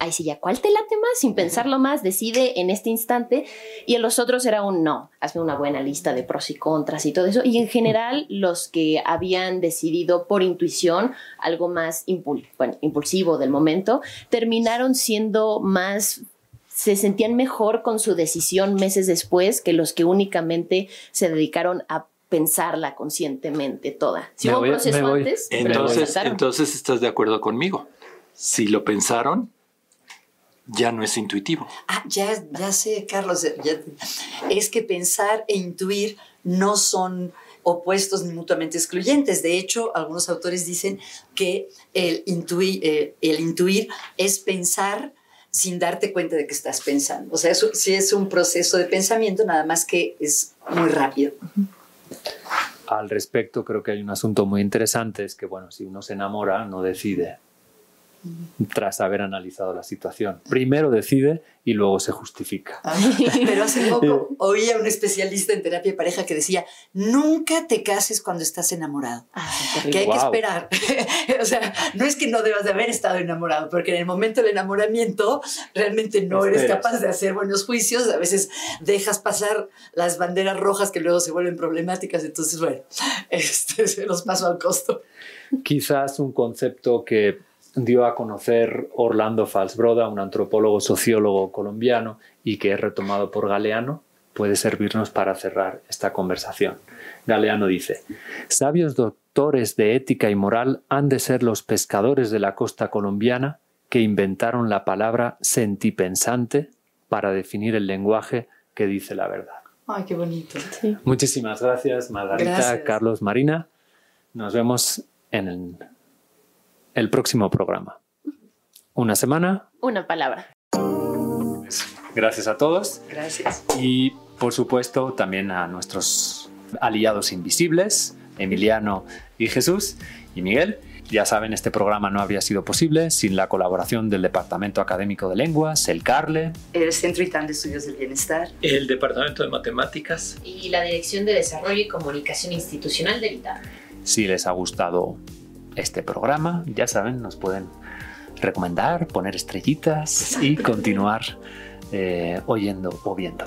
ahí sí ya, ¿cuál te late más? Sin pensarlo más, decide en este instante. Y en los otros era un no, hazme una buena lista de pros y contras y todo eso. Y en general, los que habían decidido por intuición algo más impul bueno, impulsivo del momento, terminaron siendo más se sentían mejor con su decisión meses después que los que únicamente se dedicaron a pensarla conscientemente toda. Si me hubo voy, un proceso voy. antes, entonces, entonces estás de acuerdo conmigo. Si lo pensaron, ya no es intuitivo. Ah, ya, ya sé, Carlos. Ya, es que pensar e intuir no son opuestos ni mutuamente excluyentes. De hecho, algunos autores dicen que el, intuir, eh, el intuir es pensar sin darte cuenta de que estás pensando. O sea, eso sí es un proceso de pensamiento, nada más que es muy rápido. Al respecto, creo que hay un asunto muy interesante, es que, bueno, si uno se enamora, no decide tras haber analizado la situación. Primero decide y luego se justifica. Pero hace poco *laughs* oí a un especialista en terapia de pareja que decía, nunca te cases cuando estás enamorado. Ah, que hay Wow. que esperar. *laughs* o sea, no es que no debas de haber estado enamorado, porque en el momento del enamoramiento realmente no eres Esperas. capaz de hacer buenos juicios. A veces dejas pasar las banderas rojas que luego se vuelven problemáticas. Entonces, bueno, *laughs* este, se los paso al costo. Quizás un concepto que dio a conocer Orlando Falsbroda, un antropólogo sociólogo colombiano, y que es retomado por Galeano, puede servirnos para cerrar esta conversación. Galeano dice, sabios doctores de ética y moral han de ser los pescadores de la costa colombiana que inventaron la palabra sentipensante para definir el lenguaje que dice la verdad. Ay, qué bonito. Muchísimas gracias, Margarita, Gracias. Carlos, Marina. Nos vemos en el, el próximo programa. Una semana. Una palabra. Gracias a todos. Gracias. Y por supuesto también a nuestros aliados invisibles, Emiliano y Jesús y Miguel. Ya saben, este programa no habría sido posible sin la colaboración del Departamento Académico de Lenguas, el CARLE, El Centro ITAM de Estudios del Bienestar. El Departamento de Matemáticas. Y la Dirección de Desarrollo y Comunicación Institucional del ITAM. Si les ha gustado este programa, ya saben, nos pueden recomendar, poner estrellitas y continuar eh, oyendo o viendo.